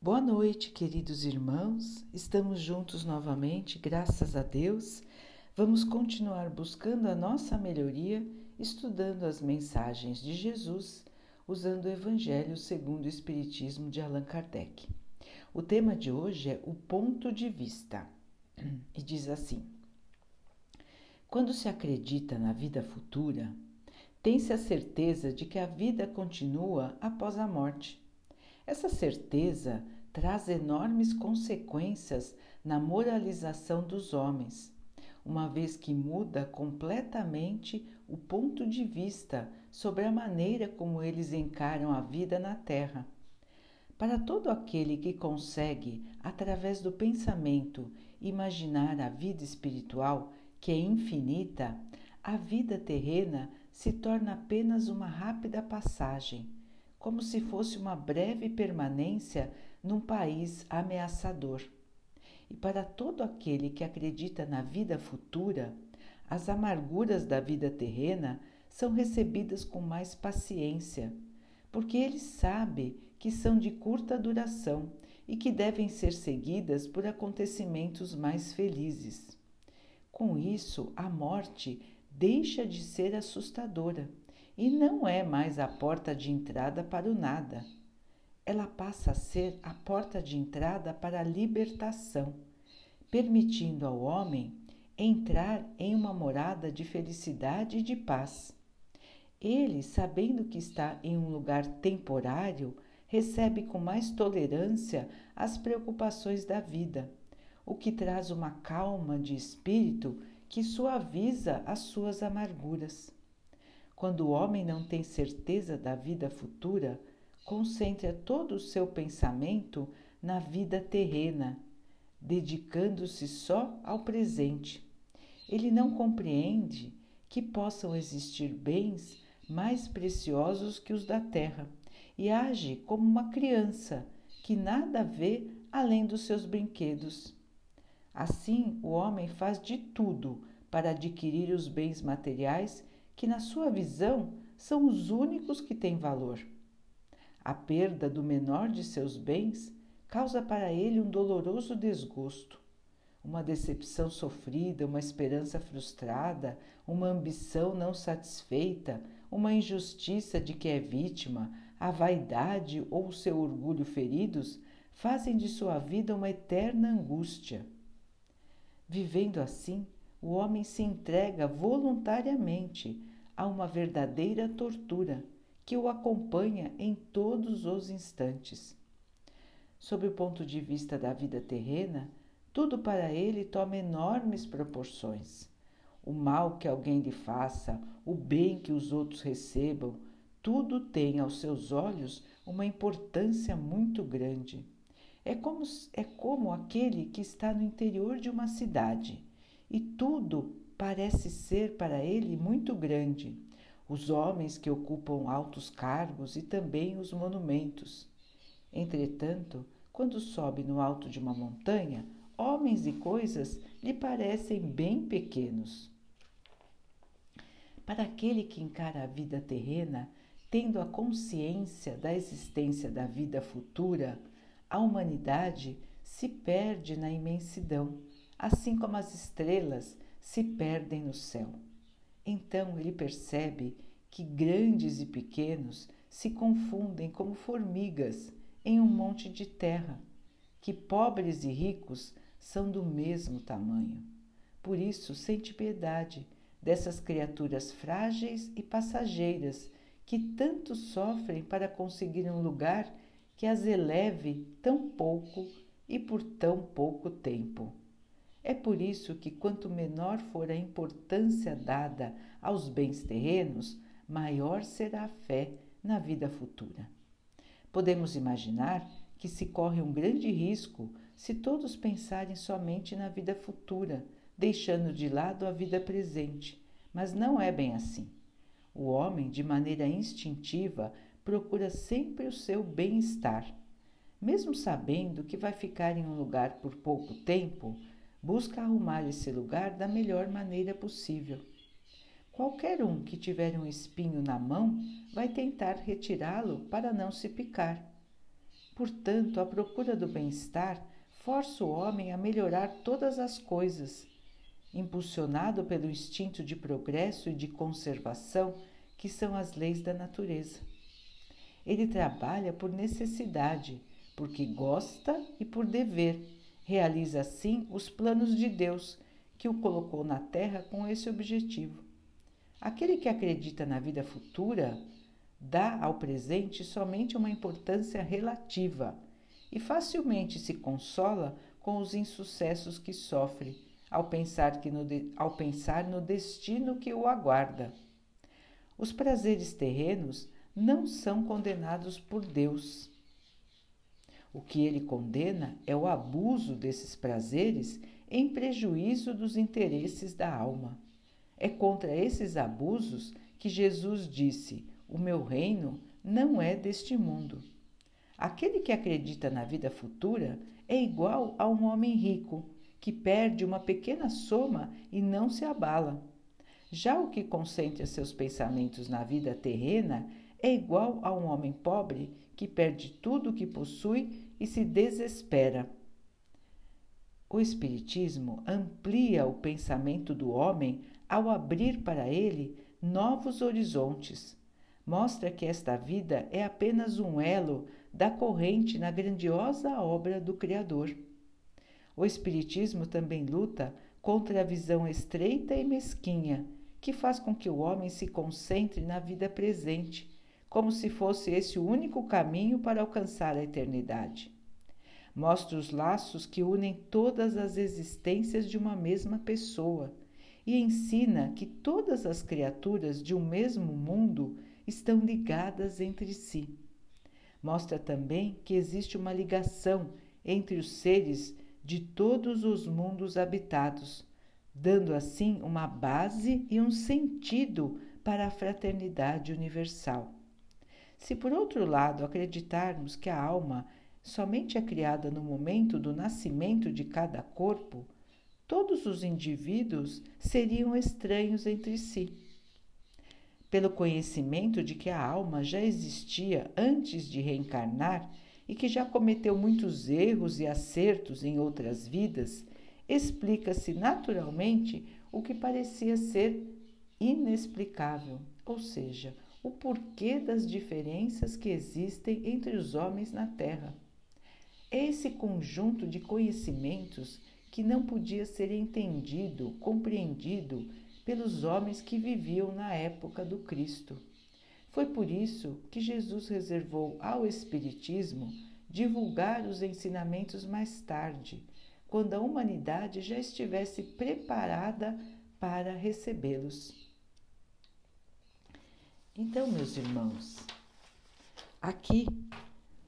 Boa noite, queridos irmãos. Estamos juntos novamente, graças a Deus. Vamos continuar buscando a nossa melhoria, estudando as mensagens de Jesus, usando o Evangelho segundo o Espiritismo de Allan Kardec. O tema de hoje é o ponto de vista e diz assim: Quando se acredita na vida futura, tem-se a certeza de que a vida continua após a morte. Essa certeza traz enormes consequências na moralização dos homens, uma vez que muda completamente o ponto de vista sobre a maneira como eles encaram a vida na Terra. Para todo aquele que consegue, através do pensamento, imaginar a vida espiritual, que é infinita, a vida terrena se torna apenas uma rápida passagem, como se fosse uma breve permanência num país ameaçador. E para todo aquele que acredita na vida futura, as amarguras da vida terrena são recebidas com mais paciência, porque ele sabe que são de curta duração e que devem ser seguidas por acontecimentos mais felizes. Com isso, a morte deixa de ser assustadora e não é mais a porta de entrada para o nada ela passa a ser a porta de entrada para a libertação, permitindo ao homem entrar em uma morada de felicidade e de paz. Ele, sabendo que está em um lugar temporário, recebe com mais tolerância as preocupações da vida, o que traz uma calma de espírito que suaviza as suas amarguras. Quando o homem não tem certeza da vida futura, concentra todo o seu pensamento na vida terrena, dedicando-se só ao presente. Ele não compreende que possam existir bens mais preciosos que os da terra e age como uma criança que nada vê além dos seus brinquedos. Assim, o homem faz de tudo para adquirir os bens materiais que, na sua visão, são os únicos que têm valor. A perda do menor de seus bens causa para ele um doloroso desgosto, uma decepção sofrida, uma esperança frustrada, uma ambição não satisfeita, uma injustiça de que é vítima, a vaidade ou o seu orgulho feridos fazem de sua vida uma eterna angústia. Vivendo assim, o homem se entrega voluntariamente a uma verdadeira tortura que o acompanha em todos os instantes. Sob o ponto de vista da vida terrena, tudo para ele toma enormes proporções. O mal que alguém lhe faça, o bem que os outros recebam, tudo tem aos seus olhos uma importância muito grande. É como, é como aquele que está no interior de uma cidade e tudo parece ser para ele muito grande os homens que ocupam altos cargos e também os monumentos. Entretanto, quando sobe no alto de uma montanha, homens e coisas lhe parecem bem pequenos. Para aquele que encara a vida terrena, tendo a consciência da existência da vida futura, a humanidade se perde na imensidão, assim como as estrelas se perdem no céu. Então ele percebe que grandes e pequenos se confundem como formigas em um monte de terra, que pobres e ricos são do mesmo tamanho. Por isso, sente piedade dessas criaturas frágeis e passageiras que tanto sofrem para conseguir um lugar que as eleve tão pouco e por tão pouco tempo. É por isso que, quanto menor for a importância dada aos bens terrenos, maior será a fé na vida futura. Podemos imaginar que se corre um grande risco se todos pensarem somente na vida futura, deixando de lado a vida presente, mas não é bem assim. O homem, de maneira instintiva, procura sempre o seu bem-estar. Mesmo sabendo que vai ficar em um lugar por pouco tempo, busca arrumar esse lugar da melhor maneira possível. Qualquer um que tiver um espinho na mão vai tentar retirá-lo para não se picar. Portanto, a procura do bem-estar força o homem a melhorar todas as coisas, impulsionado pelo instinto de progresso e de conservação que são as leis da natureza. Ele trabalha por necessidade, porque gosta e por dever. Realiza assim os planos de Deus, que o colocou na terra com esse objetivo. Aquele que acredita na vida futura dá ao presente somente uma importância relativa e facilmente se consola com os insucessos que sofre ao pensar, que no, ao pensar no destino que o aguarda. Os prazeres terrenos não são condenados por Deus. O que ele condena é o abuso desses prazeres em prejuízo dos interesses da alma. É contra esses abusos que Jesus disse: O meu reino não é deste mundo. Aquele que acredita na vida futura é igual a um homem rico que perde uma pequena soma e não se abala. Já o que concentra seus pensamentos na vida terrena é igual a um homem pobre que perde tudo o que possui e se desespera. O Espiritismo amplia o pensamento do homem ao abrir para ele novos horizontes. Mostra que esta vida é apenas um elo da corrente na grandiosa obra do Criador. O Espiritismo também luta contra a visão estreita e mesquinha que faz com que o homem se concentre na vida presente como se fosse esse o único caminho para alcançar a eternidade. Mostra os laços que unem todas as existências de uma mesma pessoa e ensina que todas as criaturas de um mesmo mundo estão ligadas entre si. Mostra também que existe uma ligação entre os seres de todos os mundos habitados, dando assim uma base e um sentido para a fraternidade universal. Se por outro lado acreditarmos que a alma somente é criada no momento do nascimento de cada corpo, todos os indivíduos seriam estranhos entre si. Pelo conhecimento de que a alma já existia antes de reencarnar e que já cometeu muitos erros e acertos em outras vidas, explica-se naturalmente o que parecia ser inexplicável, ou seja, o porquê das diferenças que existem entre os homens na Terra. É esse conjunto de conhecimentos que não podia ser entendido, compreendido pelos homens que viviam na época do Cristo. Foi por isso que Jesus reservou ao Espiritismo divulgar os ensinamentos mais tarde, quando a humanidade já estivesse preparada para recebê-los. Então, meus irmãos, aqui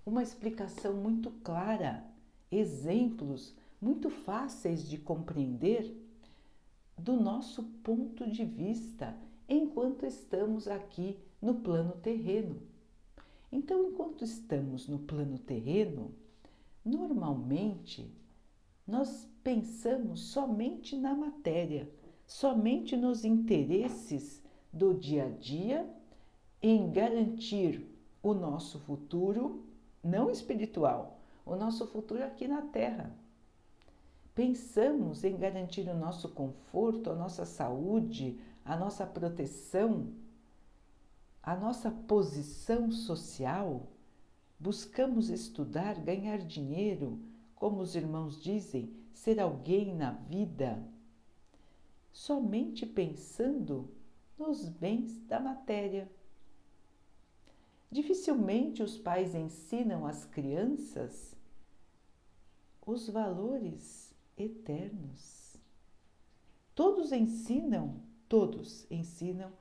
uma explicação muito clara, exemplos muito fáceis de compreender do nosso ponto de vista enquanto estamos aqui no plano terreno. Então, enquanto estamos no plano terreno, normalmente nós pensamos somente na matéria, somente nos interesses do dia a dia em garantir o nosso futuro, não espiritual, o nosso futuro aqui na Terra. Pensamos em garantir o nosso conforto, a nossa saúde, a nossa proteção, a nossa posição social. Buscamos estudar, ganhar dinheiro, como os irmãos dizem, ser alguém na vida, somente pensando nos bens da matéria. Dificilmente os pais ensinam às crianças os valores eternos. Todos ensinam, todos ensinam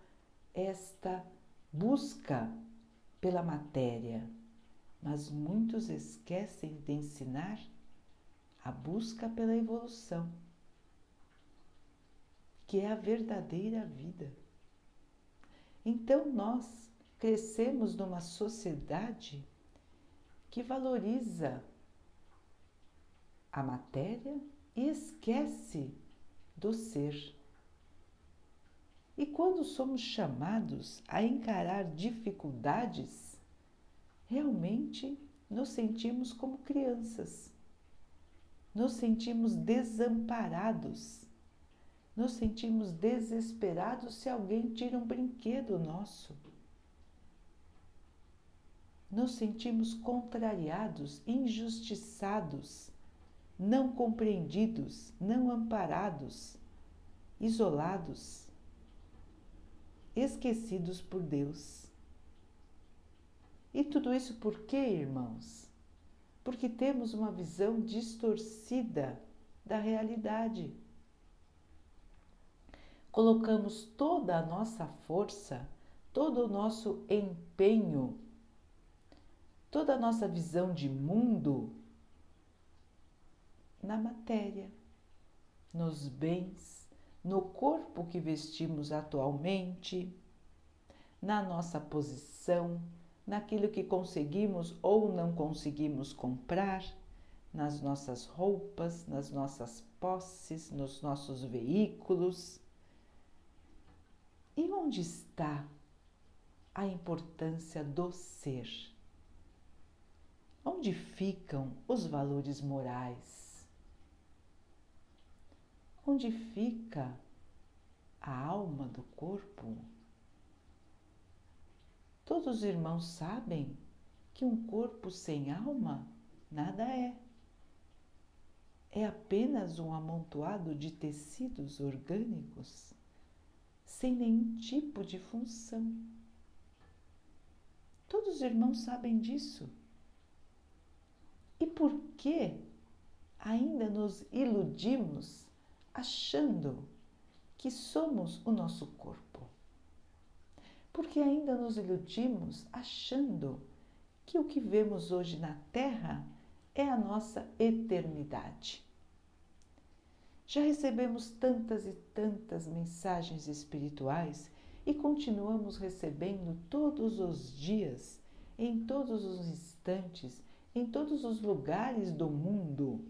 esta busca pela matéria, mas muitos esquecem de ensinar a busca pela evolução, que é a verdadeira vida. Então nós crescemos numa sociedade que valoriza a matéria e esquece do ser. E quando somos chamados a encarar dificuldades, realmente nos sentimos como crianças, nos sentimos desamparados, nos sentimos desesperados se alguém tira um brinquedo nosso. Nos sentimos contrariados, injustiçados, não compreendidos, não amparados, isolados, esquecidos por Deus. E tudo isso por quê, irmãos? Porque temos uma visão distorcida da realidade. Colocamos toda a nossa força, todo o nosso empenho, toda a nossa visão de mundo na matéria, nos bens, no corpo que vestimos atualmente, na nossa posição, naquilo que conseguimos ou não conseguimos comprar, nas nossas roupas, nas nossas posses, nos nossos veículos. E onde está a importância do ser? Onde ficam os valores morais? Onde fica a alma do corpo? Todos os irmãos sabem que um corpo sem alma nada é. É apenas um amontoado de tecidos orgânicos sem nenhum tipo de função. Todos os irmãos sabem disso. E por que ainda nos iludimos achando que somos o nosso corpo? porque ainda nos iludimos achando que o que vemos hoje na Terra é a nossa eternidade. Já recebemos tantas e tantas mensagens espirituais e continuamos recebendo todos os dias, em todos os instantes, em todos os lugares do mundo.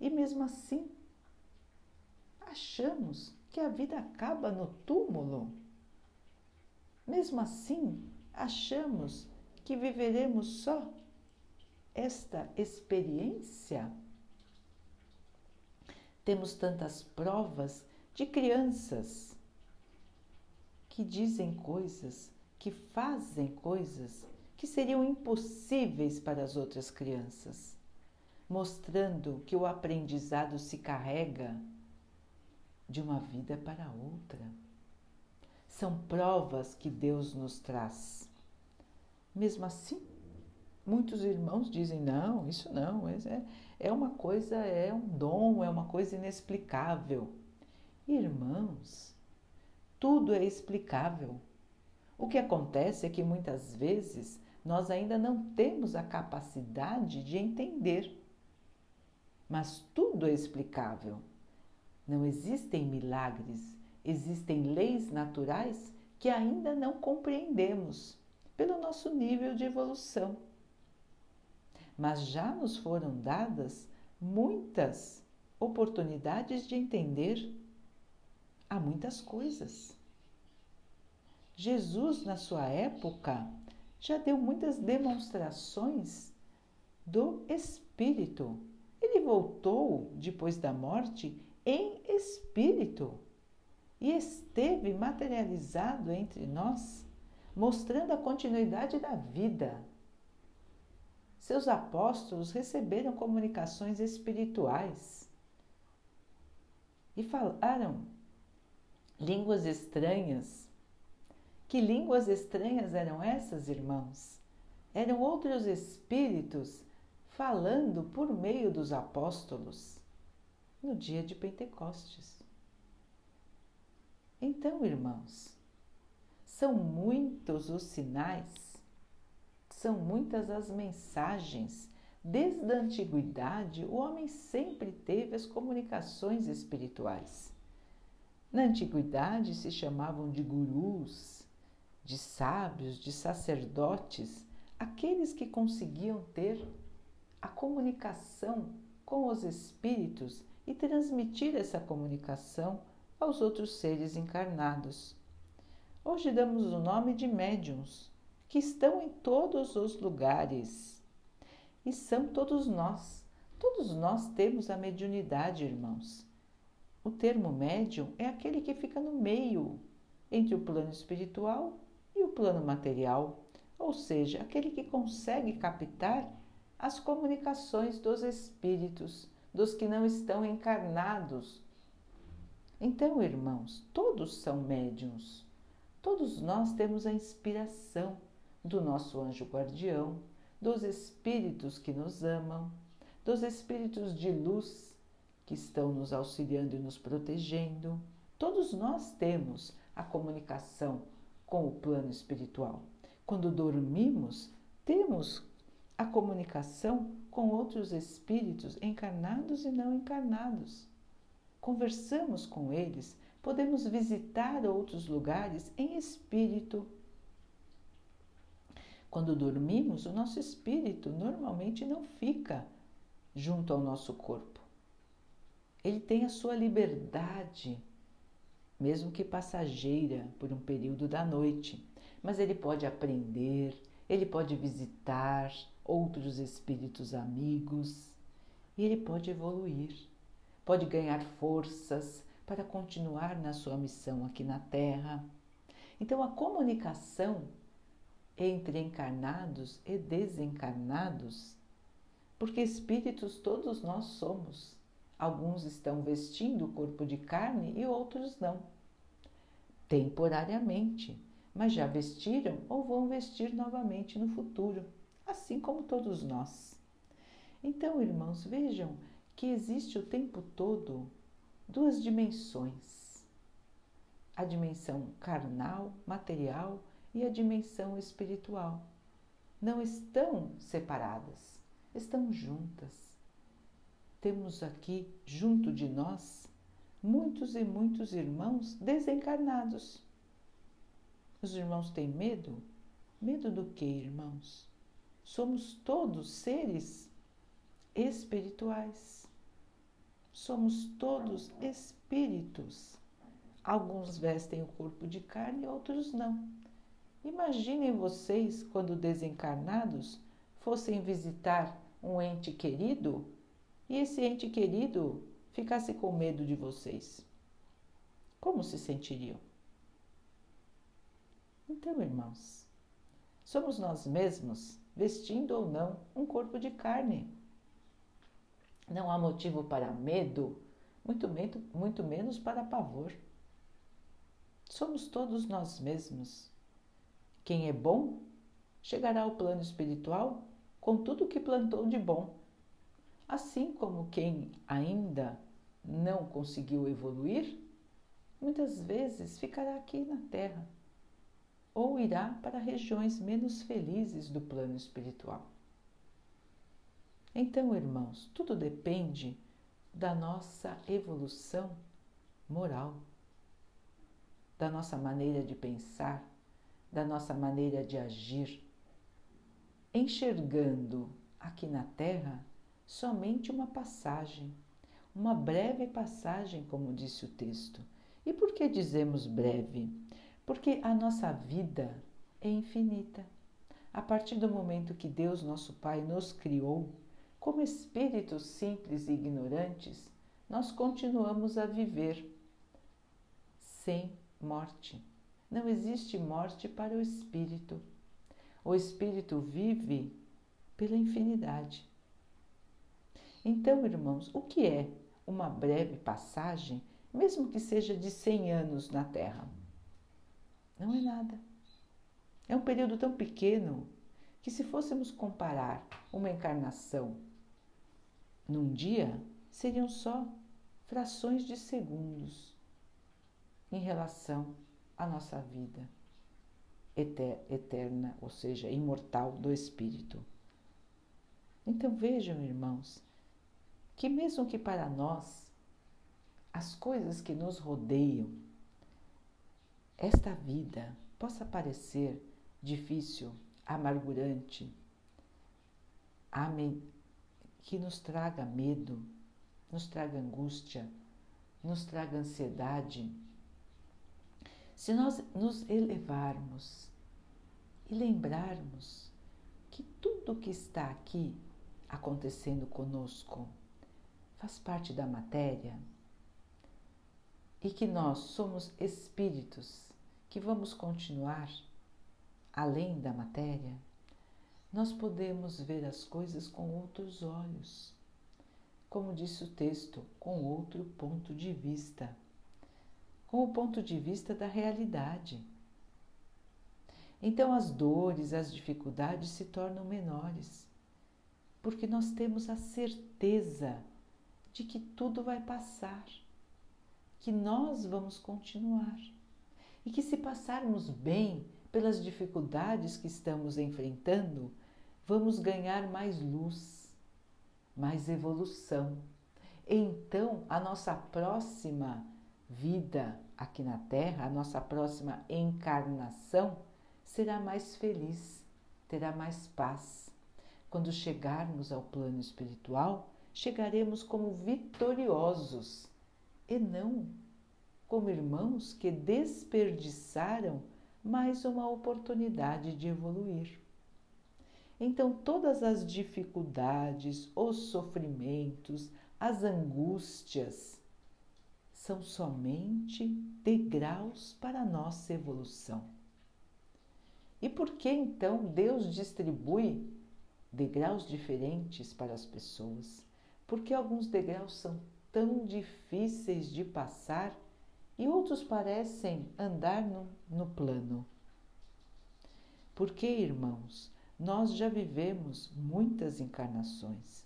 E mesmo assim, achamos que a vida acaba no túmulo. Mesmo assim, achamos que viveremos só esta experiência? Temos tantas provas de crianças que dizem coisas, que fazem coisas que seriam impossíveis para as outras crianças, mostrando que o aprendizado se carrega de uma vida para outra são provas que Deus nos traz. Mesmo assim, muitos irmãos dizem: não, isso não, é, é uma coisa, é um dom, é uma coisa inexplicável. Irmãos, tudo é explicável. O que acontece é que muitas vezes nós ainda não temos a capacidade de entender. Mas tudo é explicável. Não existem milagres, Existem leis naturais que ainda não compreendemos pelo nosso nível de evolução. Mas já nos foram dadas muitas oportunidades de entender há muitas coisas. Jesus, na sua época, já deu muitas demonstrações do Espírito. Ele voltou depois da morte em espírito e esteve materializado entre nós, mostrando a continuidade da vida. Seus apóstolos receberam comunicações espirituais e falaram línguas estranhas. Que línguas estranhas eram essas, irmãos? Eram outros espíritos falando por meio dos apóstolos no dia de Pentecostes. Então, irmãos, são muitos os sinais, são muitas as mensagens. Desde a antiguidade, o homem sempre teve as comunicações espirituais. Na antiguidade se chamavam de gurus, de sábios, de sacerdotes, aqueles que conseguiam ter a comunicação com os espíritos e transmitir essa comunicação aos outros seres encarnados. Hoje damos o nome de médiums, que estão em todos os lugares. E são todos nós. Todos nós temos a mediunidade, irmãos. O termo médium é aquele que fica no meio entre o plano espiritual plano material, ou seja, aquele que consegue captar as comunicações dos espíritos, dos que não estão encarnados. Então, irmãos, todos são médiums. Todos nós temos a inspiração do nosso anjo guardião, dos espíritos que nos amam, dos espíritos de luz que estão nos auxiliando e nos protegendo. Todos nós temos a comunicação com o plano espiritual. Quando dormimos, temos a comunicação com outros espíritos encarnados e não encarnados. Conversamos com eles, podemos visitar outros lugares em espírito quando dormimos, o nosso espírito normalmente não fica junto ao nosso corpo. Ele tem a sua liberdade, mesmo que passageira por um período da noite, mas ele pode aprender, ele pode visitar outros espíritos amigos e ele pode evoluir, pode ganhar forças para continuar na sua missão aqui na Terra. Então, a comunicação entre encarnados e desencarnados, porque espíritos todos nós somos. Alguns estão vestindo o corpo de carne e outros não. Temporariamente, mas já vestiram ou vão vestir novamente no futuro, assim como todos nós. Então, irmãos, vejam que existe o tempo todo duas dimensões: a dimensão carnal, material e a dimensão espiritual. Não estão separadas, estão juntas. Temos aqui, junto de nós, muitos e muitos irmãos desencarnados. Os irmãos têm medo? Medo do que, irmãos? Somos todos seres espirituais. Somos todos espíritos. Alguns vestem o corpo de carne, outros não. Imaginem vocês quando desencarnados fossem visitar um ente querido e esse ente querido ficasse com medo de vocês. Como se sentiriam? Então, irmãos, somos nós mesmos, vestindo ou não um corpo de carne. Não há motivo para medo, muito, muito menos para pavor. Somos todos nós mesmos quem é bom chegará ao plano espiritual com tudo o que plantou de bom. Assim como quem ainda não conseguiu evoluir, muitas vezes ficará aqui na Terra ou irá para regiões menos felizes do plano espiritual. Então, irmãos, tudo depende da nossa evolução moral, da nossa maneira de pensar, da nossa maneira de agir, enxergando aqui na Terra somente uma passagem, uma breve passagem, como disse o texto. E por que dizemos breve? Porque a nossa vida é infinita. A partir do momento que Deus, nosso Pai, nos criou, como espíritos simples e ignorantes, nós continuamos a viver sem morte. Não existe morte para o espírito. O espírito vive pela infinidade. Então, irmãos, o que é uma breve passagem, mesmo que seja de 100 anos na Terra? Não é nada. É um período tão pequeno que, se fôssemos comparar uma encarnação num dia, seriam só frações de segundos em relação a nossa vida eterna, ou seja, imortal do Espírito. Então vejam, irmãos, que mesmo que para nós as coisas que nos rodeiam, esta vida possa parecer difícil, amargurante, que nos traga medo, nos traga angústia, nos traga ansiedade, se nós nos elevarmos e lembrarmos que tudo que está aqui acontecendo conosco faz parte da matéria e que nós somos espíritos que vamos continuar além da matéria, nós podemos ver as coisas com outros olhos. Como disse o texto, com outro ponto de vista. Com o ponto de vista da realidade. Então as dores, as dificuldades se tornam menores, porque nós temos a certeza de que tudo vai passar, que nós vamos continuar e que se passarmos bem pelas dificuldades que estamos enfrentando, vamos ganhar mais luz, mais evolução. Então, a nossa próxima vida aqui na Terra, a nossa próxima encarnação, será mais feliz, terá mais paz. Quando chegarmos ao plano espiritual, chegaremos como vitoriosos e não como irmãos que desperdiçaram mais uma oportunidade de evoluir. Então, todas as dificuldades, os sofrimentos, as angústias são somente degraus para a nossa evolução. E por que então Deus distribui degraus diferentes para as pessoas? Porque alguns degraus são tão difíceis de passar e outros parecem andar no, no plano. Porque, irmãos, nós já vivemos muitas encarnações.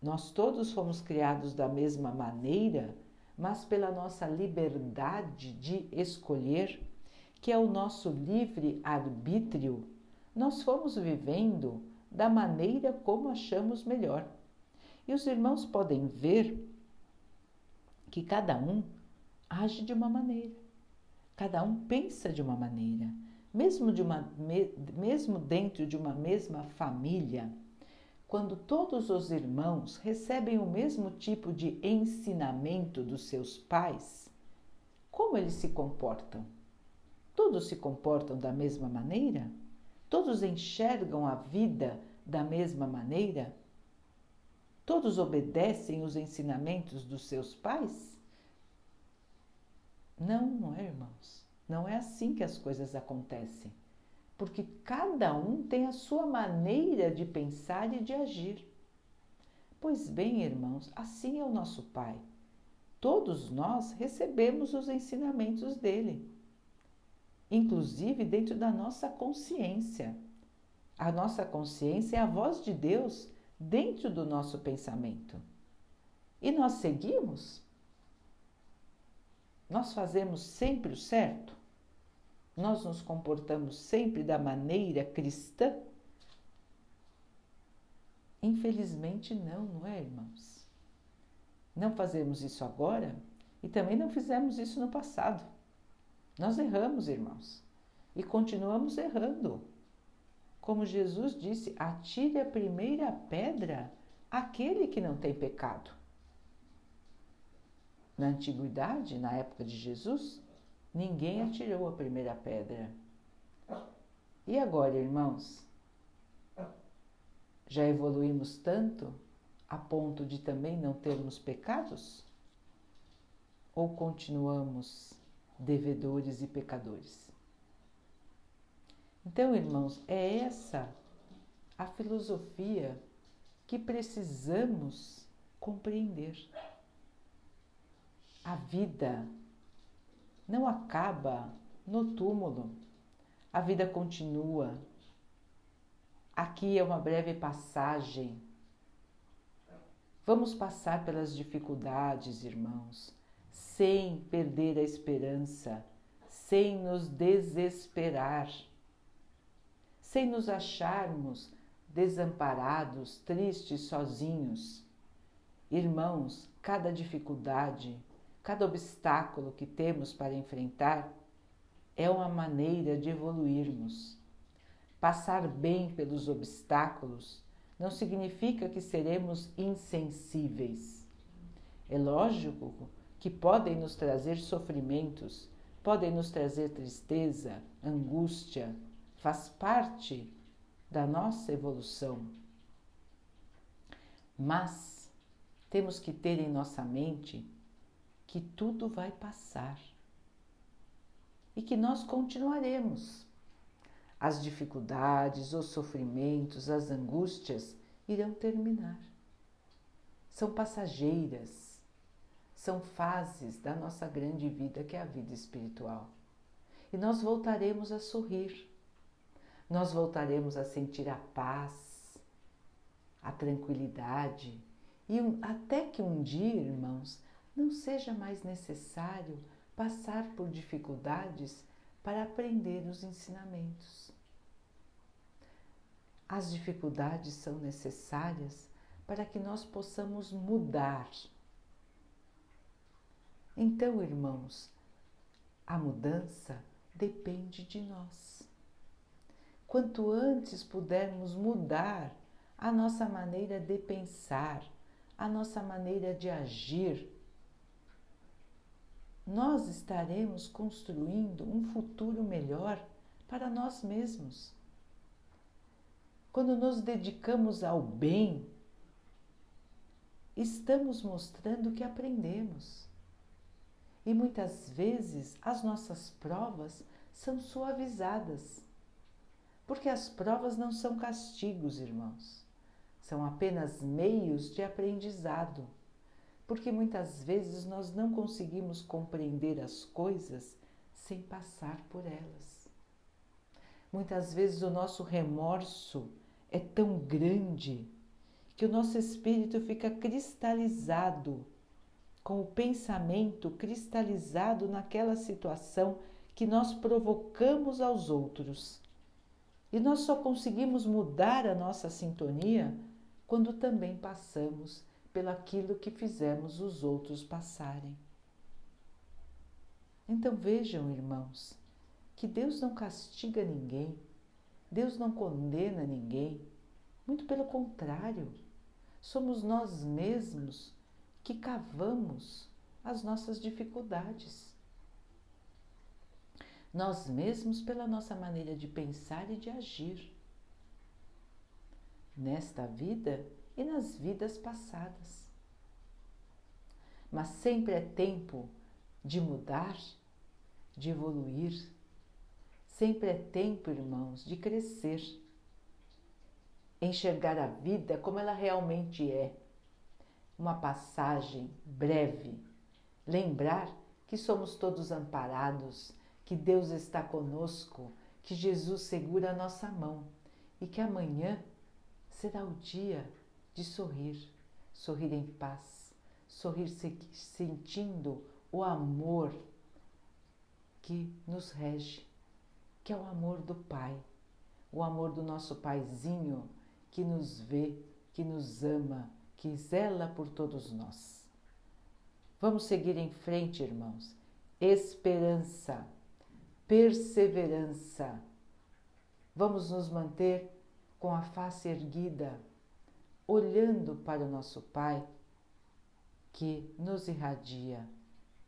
Nós todos fomos criados da mesma maneira, mas pela nossa liberdade de escolher, que é o nosso livre arbítrio, nós fomos vivendo da maneira como achamos melhor. E os irmãos podem ver que cada um age de uma maneira. Cada um pensa de uma maneira. Mesmo, de uma, mesmo dentro de uma mesma família, quando todos os irmãos recebem o mesmo tipo de ensinamento dos seus pais, como eles se comportam? Todos se comportam da mesma maneira? Todos enxergam a vida da mesma maneira? Todos obedecem os ensinamentos dos seus pais? Não, não é, irmãos. Não é assim que as coisas acontecem. Porque cada um tem a sua maneira de pensar e de agir. Pois bem, irmãos, assim é o nosso Pai. Todos nós recebemos os ensinamentos dele, inclusive dentro da nossa consciência. A nossa consciência é a voz de Deus dentro do nosso pensamento. E nós seguimos nós fazemos sempre o certo? Nós nos comportamos sempre da maneira cristã? Infelizmente, não, não é, irmãos? Não fazemos isso agora e também não fizemos isso no passado. Nós erramos, irmãos, e continuamos errando. Como Jesus disse: atire a primeira pedra aquele que não tem pecado na antiguidade, na época de Jesus, ninguém atirou a primeira pedra. E agora, irmãos? Já evoluímos tanto a ponto de também não termos pecados? Ou continuamos devedores e pecadores? Então, irmãos, é essa a filosofia que precisamos compreender. A vida não acaba no túmulo. A vida continua. Aqui é uma breve passagem. Vamos passar pelas dificuldades, irmãos, sem perder a esperança, sem nos desesperar, sem nos acharmos desamparados, tristes, sozinhos. Irmãos, cada dificuldade, Cada obstáculo que temos para enfrentar é uma maneira de evoluirmos. Passar bem pelos obstáculos não significa que seremos insensíveis. É lógico que podem nos trazer sofrimentos, podem nos trazer tristeza, angústia, faz parte da nossa evolução. Mas temos que ter em nossa mente que tudo vai passar e que nós continuaremos. As dificuldades, os sofrimentos, as angústias irão terminar. São passageiras, são fases da nossa grande vida que é a vida espiritual. E nós voltaremos a sorrir, nós voltaremos a sentir a paz, a tranquilidade, e até que um dia, irmãos, não seja mais necessário passar por dificuldades para aprender os ensinamentos. As dificuldades são necessárias para que nós possamos mudar. Então, irmãos, a mudança depende de nós. Quanto antes pudermos mudar a nossa maneira de pensar, a nossa maneira de agir, nós estaremos construindo um futuro melhor para nós mesmos. Quando nos dedicamos ao bem, estamos mostrando que aprendemos. E muitas vezes as nossas provas são suavizadas, porque as provas não são castigos, irmãos, são apenas meios de aprendizado porque muitas vezes nós não conseguimos compreender as coisas sem passar por elas. Muitas vezes o nosso remorso é tão grande que o nosso espírito fica cristalizado, com o pensamento cristalizado naquela situação que nós provocamos aos outros. E nós só conseguimos mudar a nossa sintonia quando também passamos pelaquilo que fizemos os outros passarem. Então vejam, irmãos, que Deus não castiga ninguém, Deus não condena ninguém, muito pelo contrário, somos nós mesmos que cavamos as nossas dificuldades. Nós mesmos, pela nossa maneira de pensar e de agir. Nesta vida, e nas vidas passadas. Mas sempre é tempo de mudar, de evoluir. Sempre é tempo, irmãos, de crescer. Enxergar a vida como ela realmente é. Uma passagem breve. Lembrar que somos todos amparados, que Deus está conosco, que Jesus segura a nossa mão e que amanhã será o dia de sorrir, sorrir em paz, sorrir sentindo o amor que nos rege, que é o amor do Pai, o amor do nosso Paizinho que nos vê, que nos ama, que zela por todos nós. Vamos seguir em frente, irmãos. Esperança, perseverança. Vamos nos manter com a face erguida olhando para o nosso Pai que nos irradia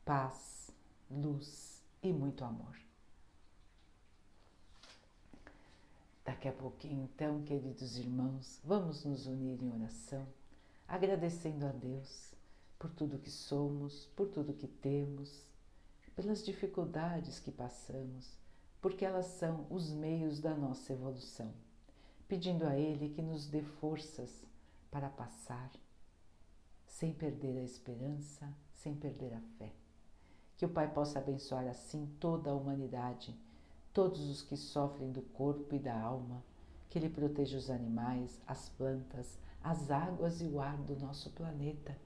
paz, luz e muito amor. Daqui a pouquinho, então, queridos irmãos, vamos nos unir em oração, agradecendo a Deus por tudo que somos, por tudo que temos, pelas dificuldades que passamos, porque elas são os meios da nossa evolução, pedindo a Ele que nos dê forças para passar, sem perder a esperança, sem perder a fé. Que o Pai possa abençoar assim toda a humanidade, todos os que sofrem do corpo e da alma, que Ele proteja os animais, as plantas, as águas e o ar do nosso planeta.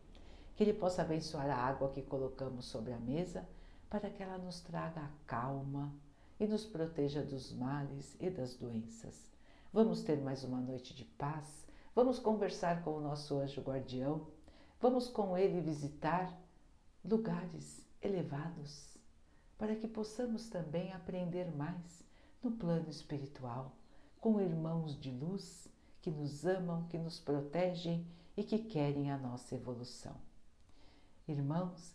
Que Ele possa abençoar a água que colocamos sobre a mesa, para que ela nos traga a calma e nos proteja dos males e das doenças. Vamos ter mais uma noite de paz Vamos conversar com o nosso anjo guardião. Vamos com ele visitar lugares elevados, para que possamos também aprender mais no plano espiritual, com irmãos de luz que nos amam, que nos protegem e que querem a nossa evolução. Irmãos,